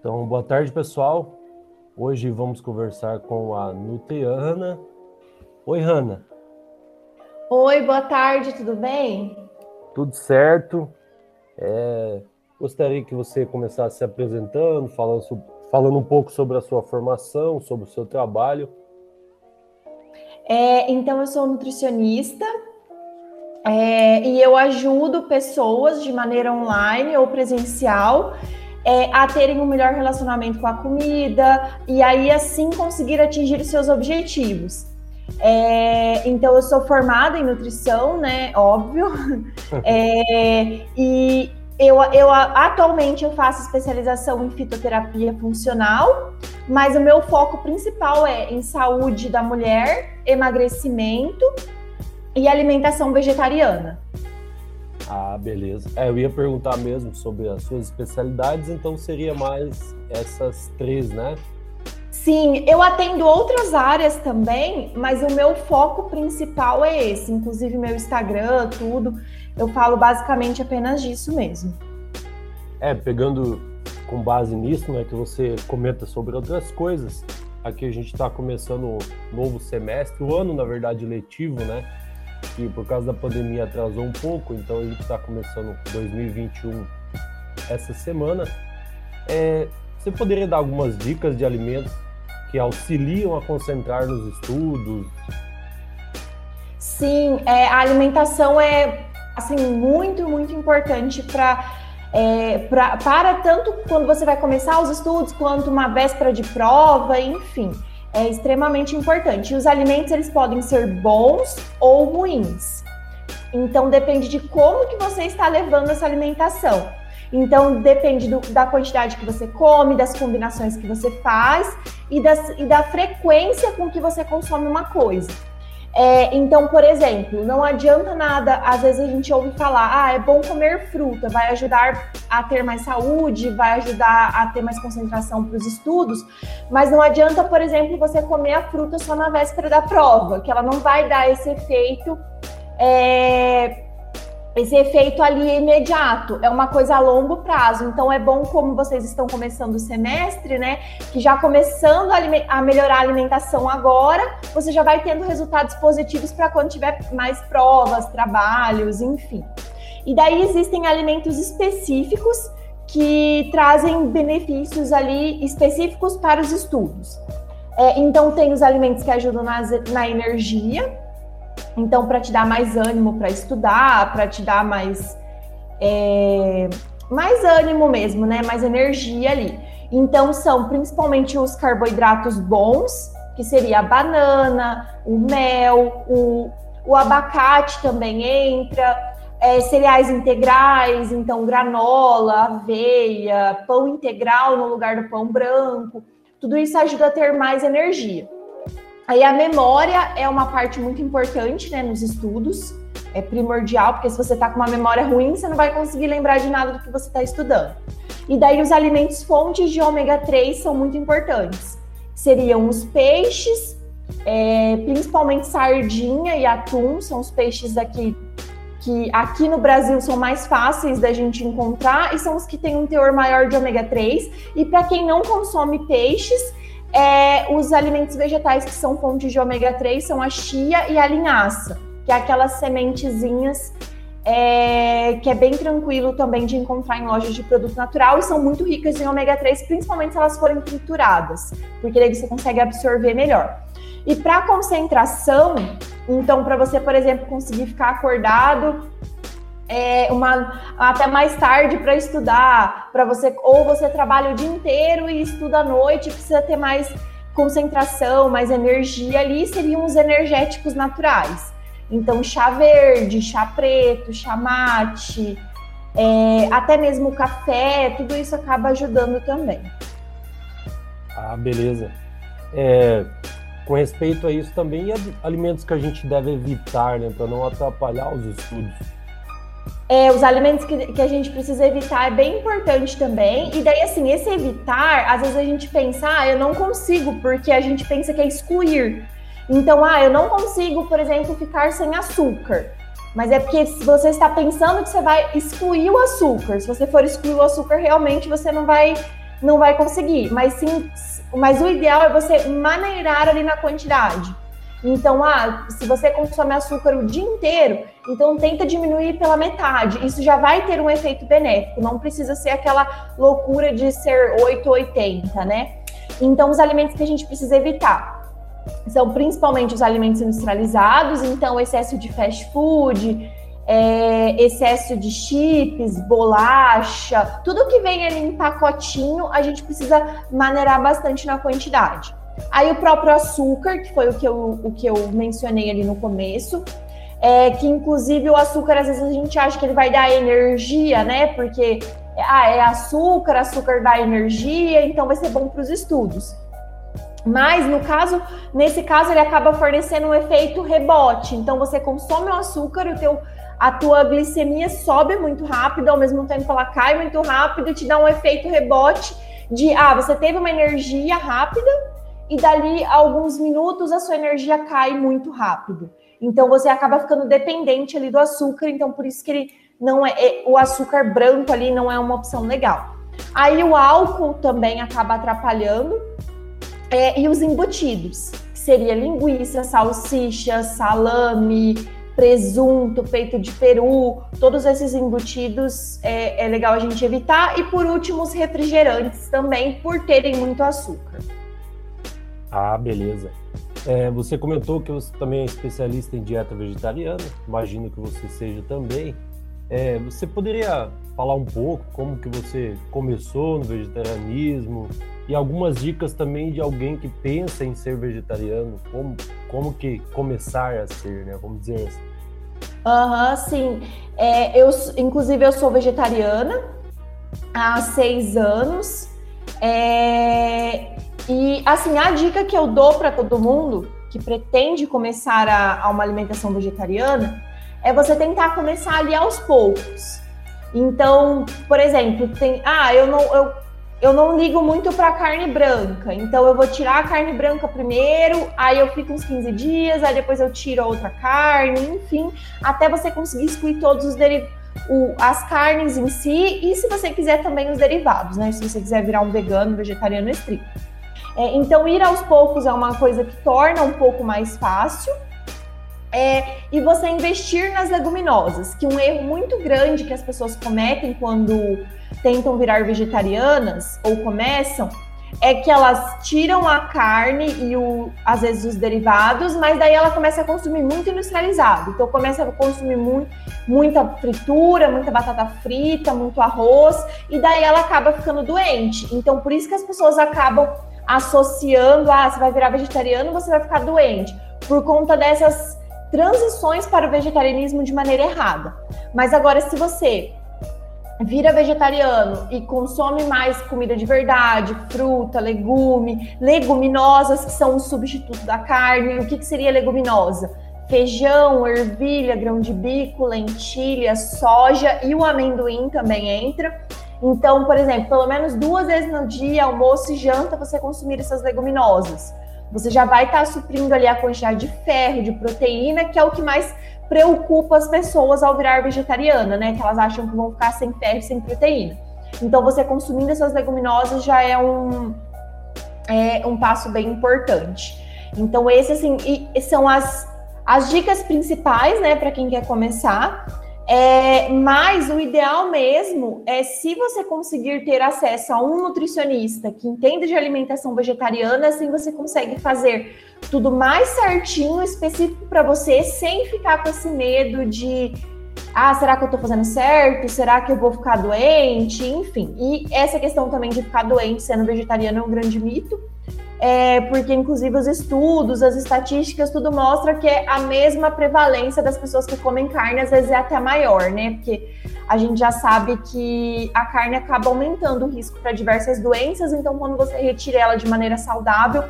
Então, boa tarde, pessoal. Hoje vamos conversar com a Nutriana. Oi, Hanna. Oi, boa tarde, tudo bem? Tudo certo. É, gostaria que você começasse se apresentando, falando, falando um pouco sobre a sua formação, sobre o seu trabalho. É, então, eu sou nutricionista é, e eu ajudo pessoas de maneira online ou presencial é, a terem um melhor relacionamento com a comida e aí assim conseguir atingir os seus objetivos. É, então eu sou formada em nutrição, né? Óbvio. É, e eu, eu atualmente eu faço especialização em fitoterapia funcional, mas o meu foco principal é em saúde da mulher, emagrecimento e alimentação vegetariana. Ah, beleza. É, eu ia perguntar mesmo sobre as suas especialidades, então seria mais essas três, né? Sim, eu atendo outras áreas também, mas o meu foco principal é esse. Inclusive, meu Instagram, tudo, eu falo basicamente apenas disso mesmo. É, pegando com base nisso, né, que você comenta sobre outras coisas. Aqui a gente está começando o novo semestre, o ano, na verdade, letivo, né? Que por causa da pandemia atrasou um pouco, então gente está começando 2021 essa semana. É, você poderia dar algumas dicas de alimentos que auxiliam a concentrar nos estudos? Sim, é, a alimentação é assim muito, muito importante para é, para tanto quando você vai começar os estudos, quanto uma véspera de prova, enfim é extremamente importante. E os alimentos eles podem ser bons ou ruins. Então depende de como que você está levando essa alimentação. Então depende do, da quantidade que você come, das combinações que você faz e, das, e da frequência com que você consome uma coisa. É, então, por exemplo, não adianta nada, às vezes a gente ouve falar, ah, é bom comer fruta, vai ajudar a ter mais saúde, vai ajudar a ter mais concentração para os estudos, mas não adianta, por exemplo, você comer a fruta só na véspera da prova, que ela não vai dar esse efeito. É, esse efeito ali é imediato, é uma coisa a longo prazo. Então é bom como vocês estão começando o semestre, né? Que já começando a, a melhorar a alimentação agora, você já vai tendo resultados positivos para quando tiver mais provas, trabalhos, enfim. E daí existem alimentos específicos que trazem benefícios ali específicos para os estudos. É, então tem os alimentos que ajudam na, na energia, então, para te dar mais ânimo para estudar, para te dar mais, é, mais ânimo mesmo, né? Mais energia ali. Então, são principalmente os carboidratos bons, que seria a banana, o mel, o, o abacate também entra, é, cereais integrais, então granola, aveia, pão integral no lugar do pão branco. Tudo isso ajuda a ter mais energia. Aí a memória é uma parte muito importante né, nos estudos, é primordial, porque se você está com uma memória ruim, você não vai conseguir lembrar de nada do que você está estudando. E daí os alimentos fontes de ômega 3 são muito importantes. Seriam os peixes, é, principalmente sardinha e atum, são os peixes aqui que aqui no Brasil são mais fáceis da gente encontrar e são os que têm um teor maior de ômega 3. E para quem não consome peixes, é, os alimentos vegetais que são fontes de ômega 3 são a chia e a linhaça, que é aquelas sementezinhas é, que é bem tranquilo também de encontrar em lojas de produto natural e são muito ricas em ômega 3, principalmente se elas forem trituradas, porque daí você consegue absorver melhor. E para concentração, então para você, por exemplo, conseguir ficar acordado é, uma, até mais tarde para estudar, para você ou você trabalha o dia inteiro e estuda à noite, precisa ter mais concentração, mais energia ali, seriam os energéticos naturais. Então, chá verde, chá preto, chá mate, é, até mesmo café, tudo isso acaba ajudando também. Ah, beleza. É, com respeito a isso também, alimentos que a gente deve evitar, né, para não atrapalhar os estudos é, os alimentos que, que a gente precisa evitar é bem importante também. E daí, assim, esse evitar, às vezes a gente pensa, ah, eu não consigo, porque a gente pensa que é excluir. Então, ah, eu não consigo, por exemplo, ficar sem açúcar. Mas é porque se você está pensando que você vai excluir o açúcar. Se você for excluir o açúcar, realmente você não vai não vai conseguir. Mas sim, mas o ideal é você maneirar ali na quantidade. Então, ah, se você consome açúcar o dia inteiro, então tenta diminuir pela metade. Isso já vai ter um efeito benéfico. Não precisa ser aquela loucura de ser 880, né? Então, os alimentos que a gente precisa evitar são principalmente os alimentos industrializados, então excesso de fast food, é, excesso de chips, bolacha, tudo que vem ali em pacotinho, a gente precisa maneirar bastante na quantidade. Aí o próprio açúcar, que foi o que eu, o que eu mencionei ali no começo, é que inclusive o açúcar, às vezes a gente acha que ele vai dar energia, né? Porque ah, é açúcar, açúcar dá energia, então vai ser bom para os estudos. Mas no caso, nesse caso, ele acaba fornecendo um efeito rebote. Então você consome o açúcar, o teu, a tua glicemia sobe muito rápido, ao mesmo tempo ela cai muito rápido te dá um efeito rebote de ah, você teve uma energia rápida e dali a alguns minutos a sua energia cai muito rápido. Então você acaba ficando dependente ali do açúcar, então por isso que ele não é, é o açúcar branco ali não é uma opção legal. Aí o álcool também acaba atrapalhando é, e os embutidos, que seria linguiça, salsicha, salame, presunto, peito de peru, todos esses embutidos é, é legal a gente evitar. E por último, os refrigerantes também, por terem muito açúcar. Ah, beleza. É, você comentou que você também é especialista em dieta vegetariana, imagino que você seja também. É, você poderia falar um pouco como que você começou no vegetarianismo e algumas dicas também de alguém que pensa em ser vegetariano, como, como que começar a ser, né? Vamos dizer assim. Aham, uhum, sim. É, eu, inclusive, eu sou vegetariana há seis anos. É, e, assim, a dica que eu dou para todo mundo que pretende começar a, a uma alimentação vegetariana é você tentar começar ali aos poucos. Então, por exemplo, tem, ah, eu não, eu, eu não ligo muito para carne branca, então eu vou tirar a carne branca primeiro, aí eu fico uns 15 dias, aí depois eu tiro a outra carne, enfim, até você conseguir excluir todos os derivados. as carnes em si e se você quiser também os derivados, né? Se você quiser virar um vegano, vegetariano estrito. É, então, ir aos poucos é uma coisa que torna um pouco mais fácil. É, e você investir nas leguminosas, que um erro muito grande que as pessoas cometem quando tentam virar vegetarianas ou começam é que elas tiram a carne e o, às vezes os derivados, mas daí ela começa a consumir muito industrializado. Então começa a consumir muito, muita fritura, muita batata frita, muito arroz, e daí ela acaba ficando doente. Então por isso que as pessoas acabam associando, ah, você vai virar vegetariano, você vai ficar doente, por conta dessas transições para o vegetarianismo de maneira errada. Mas agora, se você vira vegetariano e consome mais comida de verdade, fruta, legume, leguminosas, que são um substituto da carne, o que, que seria leguminosa? Feijão, ervilha, grão de bico, lentilha, soja e o amendoim também entra. Então, por exemplo, pelo menos duas vezes no dia, almoço e janta, você consumir essas leguminosas. Você já vai estar tá suprindo ali a quantidade de ferro, de proteína, que é o que mais preocupa as pessoas ao virar vegetariana, né? Que elas acham que vão ficar sem ferro, sem proteína. Então, você consumindo essas leguminosas já é um, é um passo bem importante. Então, esse assim, são as, as dicas principais, né, para quem quer começar. É, mas o ideal mesmo é se você conseguir ter acesso a um nutricionista que entende de alimentação vegetariana, assim você consegue fazer tudo mais certinho, específico para você, sem ficar com esse medo de ah, será que eu tô fazendo certo? Será que eu vou ficar doente? Enfim. E essa questão também de ficar doente sendo vegetariano é um grande mito é, porque inclusive os estudos, as estatísticas, tudo mostra que é a mesma prevalência das pessoas que comem carne, às vezes é até maior, né? Porque a gente já sabe que a carne acaba aumentando o risco para diversas doenças, então quando você retira ela de maneira saudável,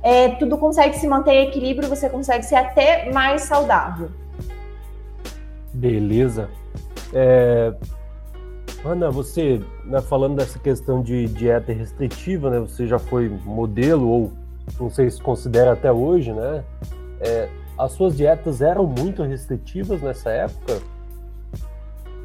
é, tudo consegue se manter em equilíbrio, você consegue ser até mais saudável. Beleza. É, Ana, você, né, falando dessa questão de dieta restritiva, né, você já foi modelo, ou não sei se considera até hoje, né? É, as suas dietas eram muito restritivas nessa época?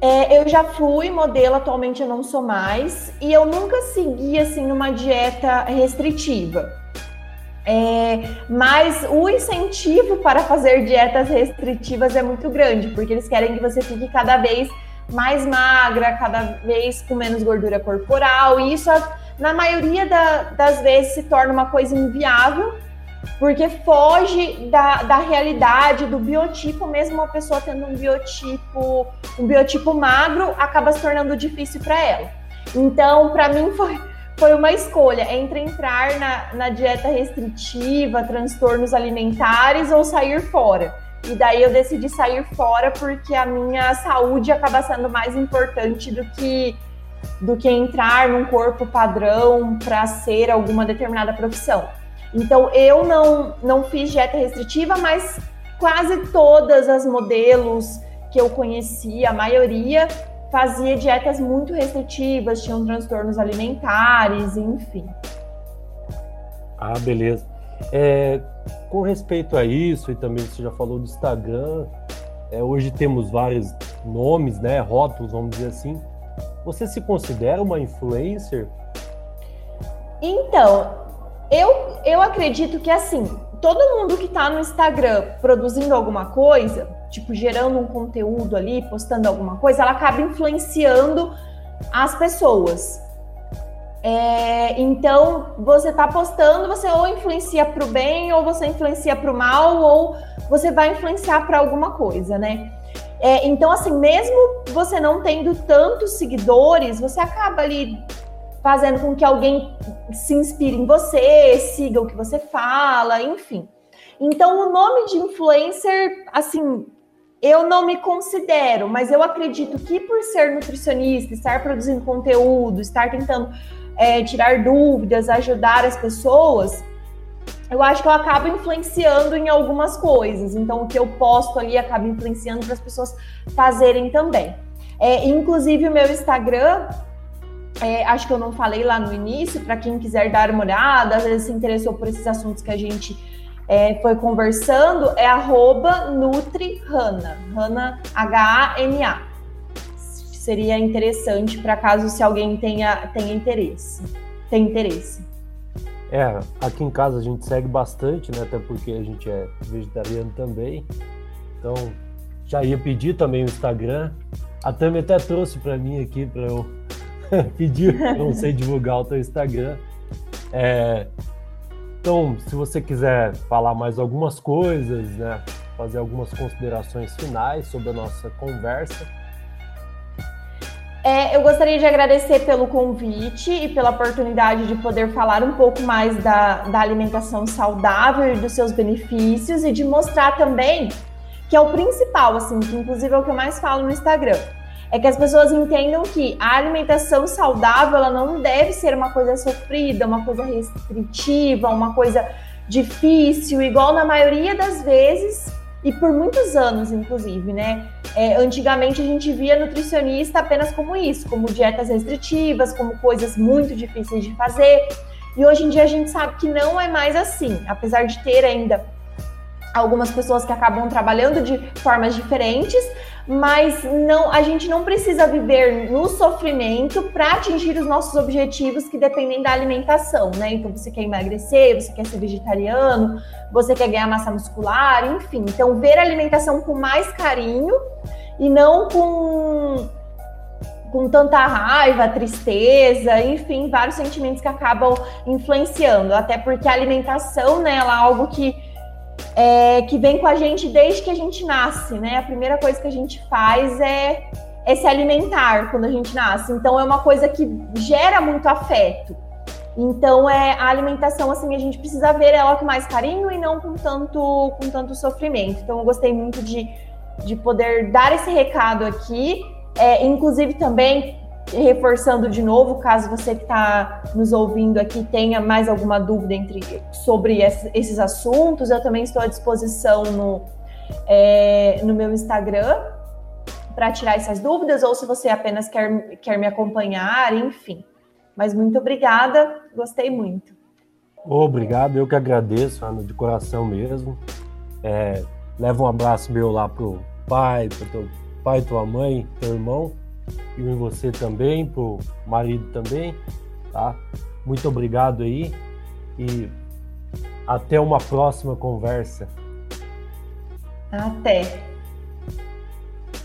É, eu já fui modelo, atualmente eu não sou mais, e eu nunca segui assim uma dieta restritiva. É, mas o incentivo para fazer dietas restritivas é muito grande, porque eles querem que você fique cada vez mais magra, cada vez com menos gordura corporal, e isso na maioria da, das vezes se torna uma coisa inviável porque foge da, da realidade, do biotipo, mesmo uma pessoa tendo um biotipo, um biotipo magro, acaba se tornando difícil para ela. Então, para mim foi, foi uma escolha entre entrar na, na dieta restritiva, transtornos alimentares ou sair fora. E daí eu decidi sair fora porque a minha saúde acaba sendo mais importante do que do que entrar num corpo padrão para ser alguma determinada profissão. Então eu não, não fiz dieta restritiva, mas quase todas as modelos que eu conhecia, a maioria fazia dietas muito restritivas, tinham transtornos alimentares, enfim. Ah, beleza. É, com respeito a isso, e também você já falou do Instagram, é, hoje temos vários nomes, né, rótulos, vamos dizer assim. Você se considera uma influencer? Então, eu, eu acredito que assim, todo mundo que está no Instagram produzindo alguma coisa, tipo gerando um conteúdo ali, postando alguma coisa, ela acaba influenciando as pessoas. É, então, você está postando, você ou influencia para o bem, ou você influencia para o mal, ou você vai influenciar para alguma coisa, né? É, então, assim, mesmo você não tendo tantos seguidores, você acaba ali fazendo com que alguém se inspire em você, siga o que você fala, enfim. Então, o nome de influencer, assim, eu não me considero, mas eu acredito que por ser nutricionista, estar produzindo conteúdo, estar tentando é, tirar dúvidas, ajudar as pessoas, eu acho que eu acabo influenciando em algumas coisas. Então, o que eu posto ali acaba influenciando para as pessoas fazerem também. É, inclusive, o meu Instagram, é, acho que eu não falei lá no início, para quem quiser dar uma olhada, às vezes se interessou por esses assuntos que a gente é, foi conversando, é arroba NutriHana, Hana, H-A-N-A. Seria interessante para caso se alguém tenha, tenha interesse. Tem interesse. É, aqui em casa a gente segue bastante, né? Até porque a gente é vegetariano também. Então, já ia pedir também o Instagram. A Tami até trouxe para mim aqui para eu pedir, não sei divulgar o teu Instagram. É, então, se você quiser falar mais algumas coisas, né, fazer algumas considerações finais sobre a nossa conversa. É, eu gostaria de agradecer pelo convite e pela oportunidade de poder falar um pouco mais da, da alimentação saudável e dos seus benefícios e de mostrar também que é o principal, assim, que inclusive é o que eu mais falo no Instagram. É que as pessoas entendam que a alimentação saudável ela não deve ser uma coisa sofrida, uma coisa restritiva, uma coisa difícil, igual na maioria das vezes e por muitos anos, inclusive, né? É, antigamente a gente via nutricionista apenas como isso, como dietas restritivas, como coisas muito difíceis de fazer. E hoje em dia a gente sabe que não é mais assim, apesar de ter ainda algumas pessoas que acabam trabalhando de formas diferentes, mas não, a gente não precisa viver no sofrimento para atingir os nossos objetivos que dependem da alimentação, né? Então você quer emagrecer, você quer ser vegetariano, você quer ganhar massa muscular, enfim. Então ver a alimentação com mais carinho e não com com tanta raiva, tristeza, enfim, vários sentimentos que acabam influenciando, até porque a alimentação, né, ela é algo que é, que vem com a gente desde que a gente nasce, né? A primeira coisa que a gente faz é, é se alimentar quando a gente nasce. Então é uma coisa que gera muito afeto. Então é a alimentação assim a gente precisa ver ela com mais carinho e não com tanto com tanto sofrimento. Então eu gostei muito de, de poder dar esse recado aqui. É, inclusive também reforçando de novo, caso você que está nos ouvindo aqui tenha mais alguma dúvida entre, sobre esses assuntos, eu também estou à disposição no, é, no meu Instagram para tirar essas dúvidas, ou se você apenas quer, quer me acompanhar, enfim. Mas muito obrigada, gostei muito. Obrigado, eu que agradeço, Ana, de coração mesmo. É, leva um abraço meu lá pro pai, pro teu pai, tua mãe, teu irmão, e em você também, pro marido também, tá? Muito obrigado aí e até uma próxima conversa. Até.